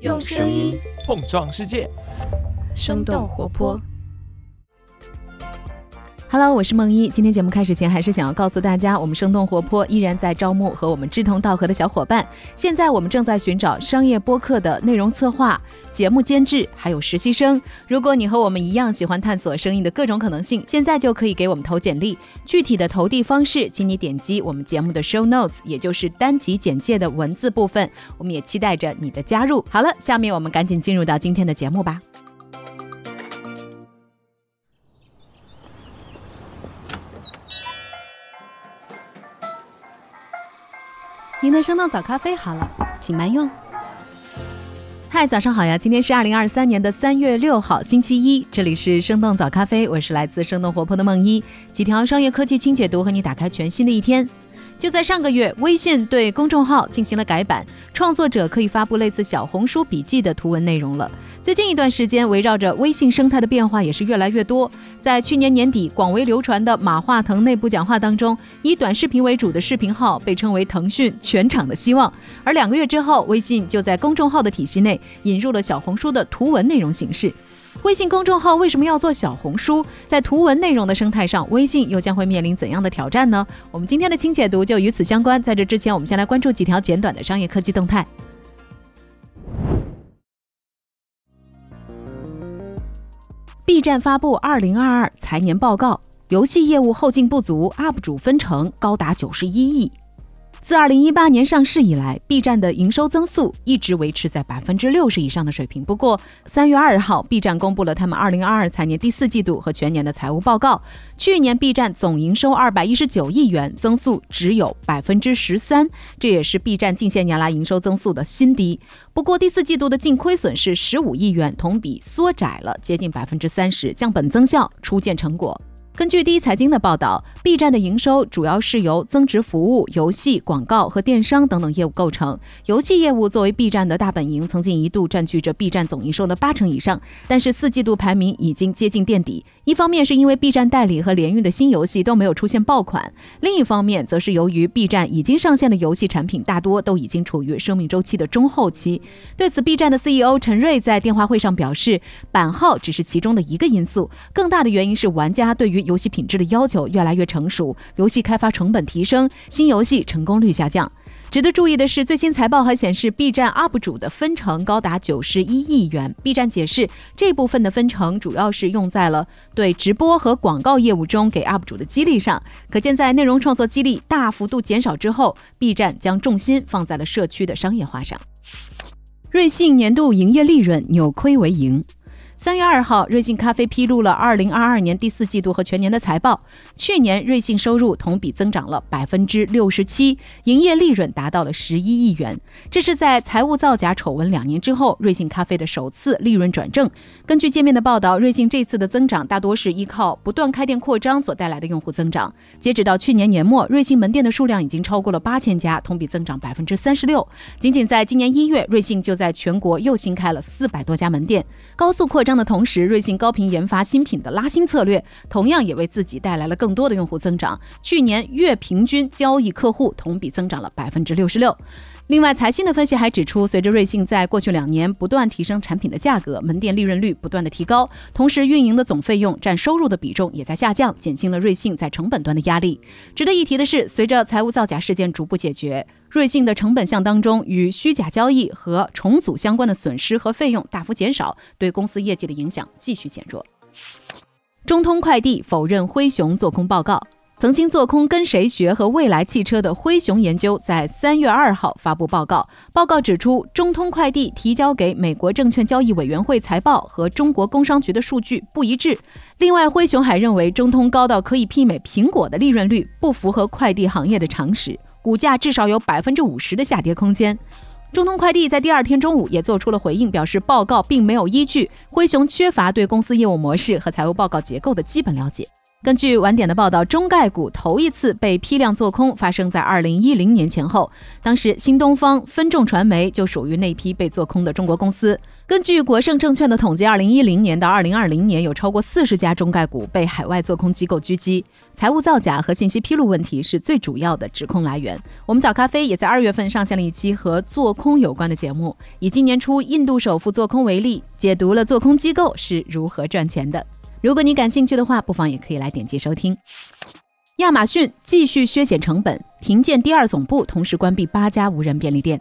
用声音碰撞世界，生动活泼。Hello，我是梦一。今天节目开始前，还是想要告诉大家，我们生动活泼依然在招募和我们志同道合的小伙伴。现在我们正在寻找商业播客的内容策划、节目监制，还有实习生。如果你和我们一样喜欢探索声音的各种可能性，现在就可以给我们投简历。具体的投递方式，请你点击我们节目的 show notes，也就是单集简介的文字部分。我们也期待着你的加入。好了，下面我们赶紧进入到今天的节目吧。您的生动早咖啡好了，请慢用。嗨，早上好呀！今天是二零二三年的三月六号，星期一，这里是生动早咖啡，我是来自生动活泼的梦一，几条商业科技轻解读，和你打开全新的一天。就在上个月，微信对公众号进行了改版，创作者可以发布类似小红书笔记的图文内容了。最近一段时间，围绕着微信生态的变化也是越来越多。在去年年底广为流传的马化腾内部讲话当中，以短视频为主的视频号被称为腾讯全场的希望。而两个月之后，微信就在公众号的体系内引入了小红书的图文内容形式。微信公众号为什么要做小红书？在图文内容的生态上，微信又将会面临怎样的挑战呢？我们今天的轻解读就与此相关。在这之前，我们先来关注几条简短的商业科技动态。B 站发布二零二二财年报告，游戏业务后劲不足，UP 主分成高达九十一亿。自二零一八年上市以来，B 站的营收增速一直维持在百分之六十以上的水平。不过，三月二号，B 站公布了他们二零二二财年第四季度和全年的财务报告。去年 B 站总营收二百一十九亿元，增速只有百分之十三，这也是 B 站近些年来营收增速的新低。不过，第四季度的净亏损是十五亿元，同比缩窄了接近百分之三十，降本增效，初见成果。根据第一财经的报道，B 站的营收主要是由增值服务、游戏、广告和电商等等业务构成。游戏业务作为 B 站的大本营，曾经一度占据着 B 站总营收的八成以上，但是四季度排名已经接近垫底。一方面是因为 B 站代理和联运的新游戏都没有出现爆款，另一方面则是由于 B 站已经上线的游戏产品大多都已经处于生命周期的中后期。对此，B 站的 CEO 陈瑞在电话会上表示，版号只是其中的一个因素，更大的原因是玩家对于游戏品质的要求越来越成熟，游戏开发成本提升，新游戏成功率下降。值得注意的是，最新财报还显示，B 站 UP 主的分成高达九十一亿元。B 站解释，这部分的分成主要是用在了对直播和广告业务中给 UP 主的激励上。可见，在内容创作激励大幅度减少之后，B 站将重心放在了社区的商业化上。瑞幸年度营业利润扭亏为盈。三月二号，瑞幸咖啡披露了二零二二年第四季度和全年的财报。去年，瑞幸收入同比增长了百分之六十七，营业利润达到了十一亿元。这是在财务造假丑闻两年之后，瑞幸咖啡的首次利润转正。根据界面的报道，瑞幸这次的增长大多是依靠不断开店扩张所带来的用户增长。截止到去年年末，瑞幸门店的数量已经超过了八千家，同比增长百分之三十六。仅仅在今年一月，瑞幸就在全国又新开了四百多家门店，高速扩张的同时，瑞幸高频研发新品的拉新策略，同样也为自己带来了更多的用户增长。去年月平均交易客户同比增长了百分之六十六。另外，财新的分析还指出，随着瑞幸在过去两年不断提升产品的价格，门店利润率不断的提高，同时运营的总费用占收入的比重也在下降，减轻了瑞幸在成本端的压力。值得一提的是，随着财务造假事件逐步解决，瑞幸的成本项当中与虚假交易和重组相关的损失和费用大幅减少，对公司业绩的影响继续减弱。中通快递否认灰熊做空报告。曾经做空跟谁学和未来汽车的灰熊研究在三月二号发布报告。报告指出，中通快递提交给美国证券交易委员会财报和中国工商局的数据不一致。另外，灰熊还认为中通高到可以媲美苹果的利润率，不符合快递行业的常识，股价至少有百分之五十的下跌空间。中通快递在第二天中午也做出了回应，表示报告并没有依据，灰熊缺乏对公司业务模式和财务报告结构的基本了解。根据晚点的报道，中概股头一次被批量做空发生在二零一零年前后，当时新东方、分众传媒就属于那批被做空的中国公司。根据国盛证券的统计，二零一零年到二零二零年，有超过四十家中概股被海外做空机构狙击，财务造假和信息披露问题是最主要的指控来源。我们早咖啡也在二月份上线了一期和做空有关的节目，以今年初印度首富做空为例，解读了做空机构是如何赚钱的。如果你感兴趣的话，不妨也可以来点击收听。亚马逊继续削减成本，停建第二总部，同时关闭八家无人便利店。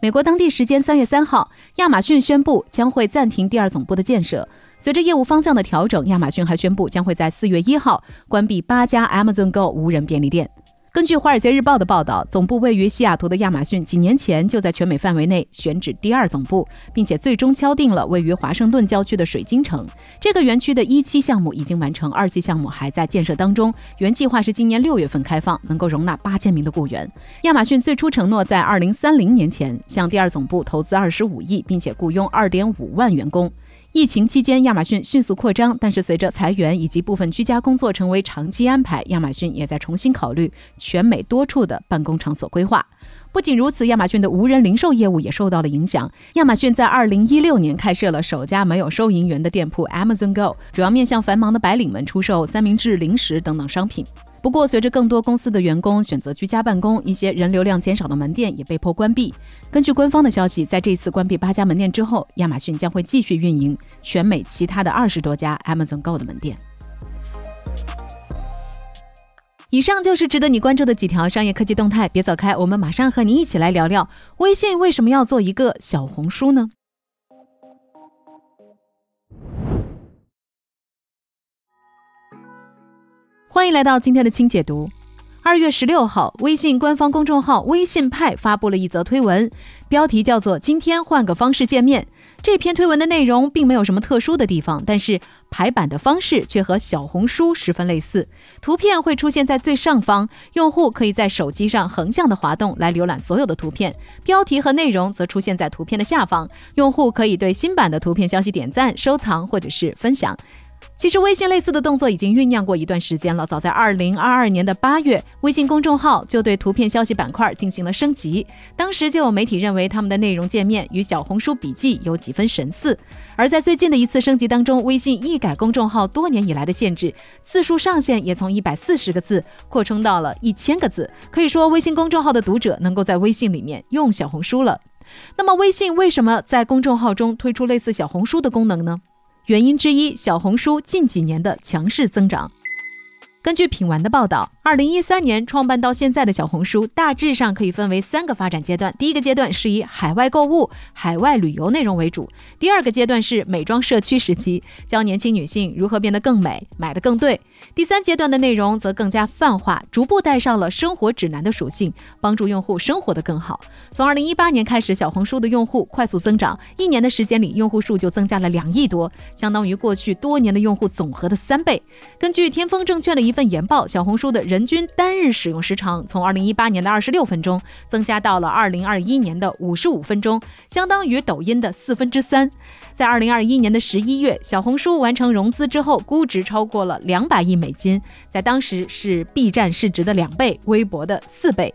美国当地时间三月三号，亚马逊宣布将会暂停第二总部的建设。随着业务方向的调整，亚马逊还宣布将会在四月一号关闭八家 Amazon Go 无人便利店。根据《华尔街日报》的报道，总部位于西雅图的亚马逊几年前就在全美范围内选址第二总部，并且最终敲定了位于华盛顿郊区的水晶城。这个园区的一期项目已经完成，二期项目还在建设当中。原计划是今年六月份开放，能够容纳八千名的雇员。亚马逊最初承诺在二零三零年前向第二总部投资二十五亿，并且雇佣二点五万员工。疫情期间，亚马逊迅速扩张，但是随着裁员以及部分居家工作成为长期安排，亚马逊也在重新考虑全美多处的办公场所规划。不仅如此，亚马逊的无人零售业务也受到了影响。亚马逊在二零一六年开设了首家没有收银员的店铺 Amazon Go，主要面向繁忙的白领们出售三明治、零食等等商品。不过，随着更多公司的员工选择居家办公，一些人流量减少的门店也被迫关闭。根据官方的消息，在这次关闭八家门店之后，亚马逊将会继续运营全美其他的二十多家 Amazon Go 的门店。以上就是值得你关注的几条商业科技动态，别走开，我们马上和你一起来聊聊微信为什么要做一个小红书呢？欢迎来到今天的轻解读。二月十六号，微信官方公众号“微信派”发布了一则推文，标题叫做“今天换个方式见面”。这篇推文的内容并没有什么特殊的地方，但是排版的方式却和小红书十分类似。图片会出现在最上方，用户可以在手机上横向的滑动来浏览所有的图片；标题和内容则出现在图片的下方，用户可以对新版的图片消息点赞、收藏或者是分享。其实，微信类似的动作已经酝酿过一段时间了。早在二零二二年的八月，微信公众号就对图片消息板块进行了升级。当时就有媒体认为，他们的内容界面与小红书笔记有几分神似。而在最近的一次升级当中，微信一改公众号多年以来的限制，字数上限也从一百四十个字扩充到了一千个字。可以说，微信公众号的读者能够在微信里面用小红书了。那么，微信为什么在公众号中推出类似小红书的功能呢？原因之一，小红书近几年的强势增长。根据品玩的报道。二零一三年创办到现在的小红书，大致上可以分为三个发展阶段。第一个阶段是以海外购物、海外旅游内容为主；第二个阶段是美妆社区时期，教年轻女性如何变得更美、买得更对；第三阶段的内容则更加泛化，逐步带上了生活指南的属性，帮助用户生活得更好。从二零一八年开始，小红书的用户快速增长，一年的时间里，用户数就增加了两亿多，相当于过去多年的用户总和的三倍。根据天风证券的一份研报，小红书的人人均单日使用时长从二零一八年的二十六分钟增加到了二零二一年的五十五分钟，相当于抖音的四分之三。在二零二一年的十一月，小红书完成融资之后，估值超过了两百亿美金，在当时是 B 站市值的两倍，微博的四倍。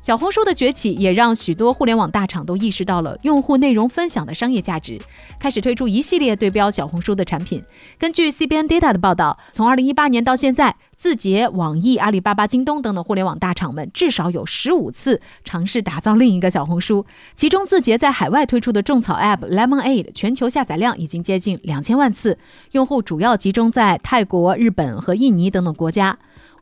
小红书的崛起也让许多互联网大厂都意识到了用户内容分享的商业价值，开始推出一系列对标小红书的产品。根据 CBN Data 的报道，从2018年到现在，字节、网易、阿里巴巴、京东等等互联网大厂们至少有十五次尝试打造另一个小红书。其中，字节在海外推出的种草 App Lemonade 全球下载量已经接近两千万次，用户主要集中在泰国、日本和印尼等等国家。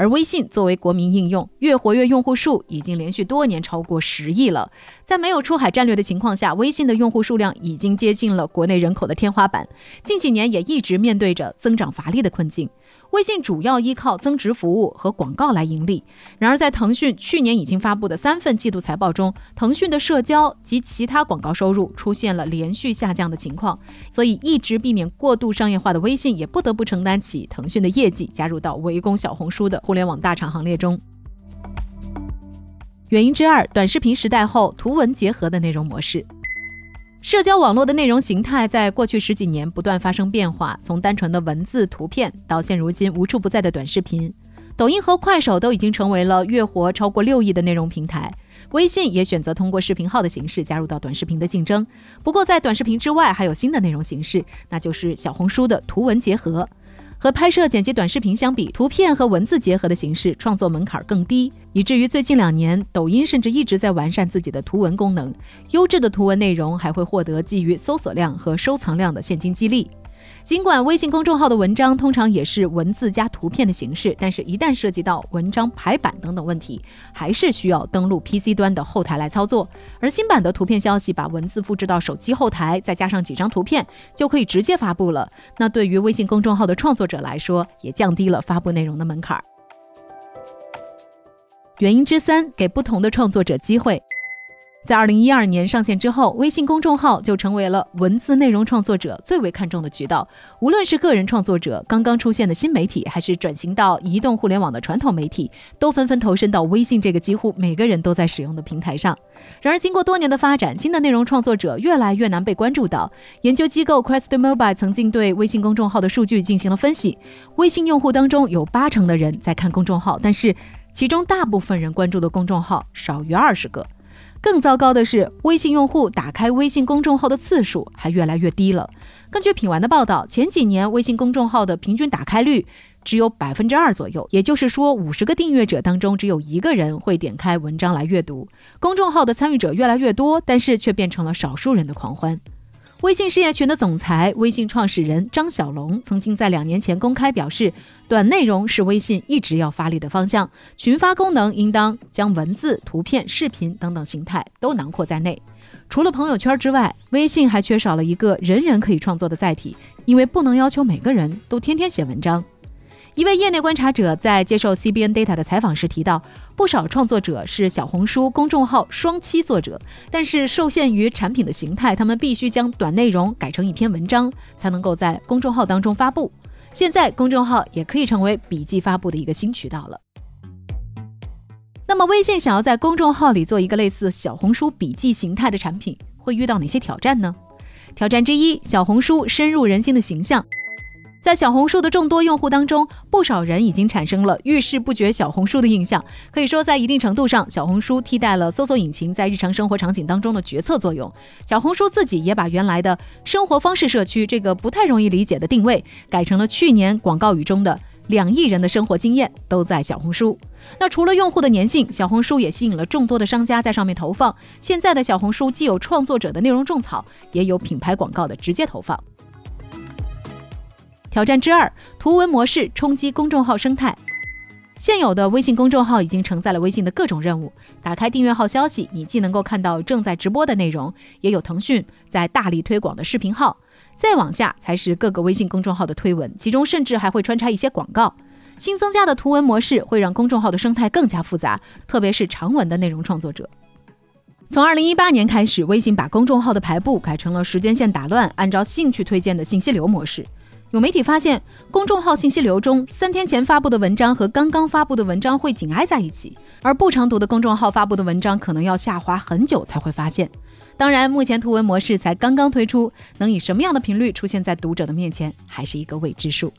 而微信作为国民应用，月活跃用户数已经连续多年超过十亿了。在没有出海战略的情况下，微信的用户数量已经接近了国内人口的天花板。近几年也一直面对着增长乏力的困境。微信主要依靠增值服务和广告来盈利。然而，在腾讯去年已经发布的三份季度财报中，腾讯的社交及其他广告收入出现了连续下降的情况。所以，一直避免过度商业化的微信也不得不承担起腾讯的业绩，加入到围攻小红书的互联网大厂行列中。原因之二：短视频时代后图文结合的内容模式。社交网络的内容形态在过去十几年不断发生变化，从单纯的文字、图片到现如今无处不在的短视频。抖音和快手都已经成为了月活超过六亿的内容平台，微信也选择通过视频号的形式加入到短视频的竞争。不过，在短视频之外，还有新的内容形式，那就是小红书的图文结合。和拍摄剪辑短视频相比，图片和文字结合的形式创作门槛更低，以至于最近两年，抖音甚至一直在完善自己的图文功能。优质的图文内容还会获得基于搜索量和收藏量的现金激励。尽管微信公众号的文章通常也是文字加图片的形式，但是，一旦涉及到文章排版等等问题，还是需要登录 PC 端的后台来操作。而新版的图片消息把文字复制到手机后台，再加上几张图片，就可以直接发布了。那对于微信公众号的创作者来说，也降低了发布内容的门槛。原因之三，给不同的创作者机会。在二零一二年上线之后，微信公众号就成为了文字内容创作者最为看重的渠道。无论是个人创作者、刚刚出现的新媒体，还是转型到移动互联网的传统媒体，都纷纷投身到微信这个几乎每个人都在使用的平台上。然而，经过多年的发展，新的内容创作者越来越难被关注到。研究机构 Quest Mobile 曾经对微信公众号的数据进行了分析，微信用户当中有八成的人在看公众号，但是其中大部分人关注的公众号少于二十个。更糟糕的是，微信用户打开微信公众号的次数还越来越低了。根据品玩的报道，前几年微信公众号的平均打开率只有百分之二左右，也就是说，五十个订阅者当中只有一个人会点开文章来阅读。公众号的参与者越来越多，但是却变成了少数人的狂欢。微信事业群的总裁、微信创始人张小龙曾经在两年前公开表示，短内容是微信一直要发力的方向，群发功能应当将文字、图片、视频等等形态都囊括在内。除了朋友圈之外，微信还缺少了一个人人可以创作的载体，因为不能要求每个人都天天写文章。一位业内观察者在接受 CBN Data 的采访时提到，不少创作者是小红书公众号双栖作者，但是受限于产品的形态，他们必须将短内容改成一篇文章，才能够在公众号当中发布。现在，公众号也可以成为笔记发布的一个新渠道了。那么，微信想要在公众号里做一个类似小红书笔记形态的产品，会遇到哪些挑战呢？挑战之一，小红书深入人心的形象。在小红书的众多用户当中，不少人已经产生了遇事不决小红书的印象。可以说，在一定程度上，小红书替代了搜索引擎在日常生活场景当中的决策作用。小红书自己也把原来的生活方式社区这个不太容易理解的定位，改成了去年广告语中的两亿人的生活经验都在小红书。那除了用户的粘性，小红书也吸引了众多的商家在上面投放。现在的小红书既有创作者的内容种草，也有品牌广告的直接投放。挑战之二：图文模式冲击公众号生态。现有的微信公众号已经承载了微信的各种任务。打开订阅号消息，你既能够看到正在直播的内容，也有腾讯在大力推广的视频号。再往下才是各个微信公众号的推文，其中甚至还会穿插一些广告。新增加的图文模式会让公众号的生态更加复杂，特别是长文的内容创作者。从二零一八年开始，微信把公众号的排布改成了时间线打乱，按照兴趣推荐的信息流模式。有媒体发现，公众号信息流中，三天前发布的文章和刚刚发布的文章会紧挨在一起，而不常读的公众号发布的文章可能要下滑很久才会发现。当然，目前图文模式才刚刚推出，能以什么样的频率出现在读者的面前，还是一个未知数。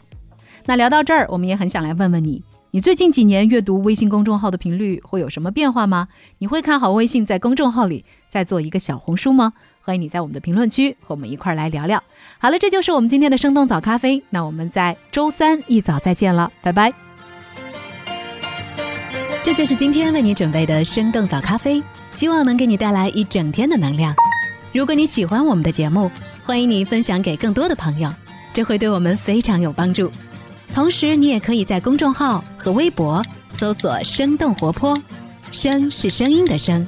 那聊到这儿，我们也很想来问问你，你最近几年阅读微信公众号的频率会有什么变化吗？你会看好微信在公众号里再做一个小红书吗？欢迎你在我们的评论区和我们一块儿来聊聊。好了，这就是我们今天的生动早咖啡。那我们在周三一早再见了，拜拜。这就是今天为你准备的生动早咖啡，希望能给你带来一整天的能量。如果你喜欢我们的节目，欢迎你分享给更多的朋友，这会对我们非常有帮助。同时，你也可以在公众号和微博搜索“生动活泼”，声是声音的声。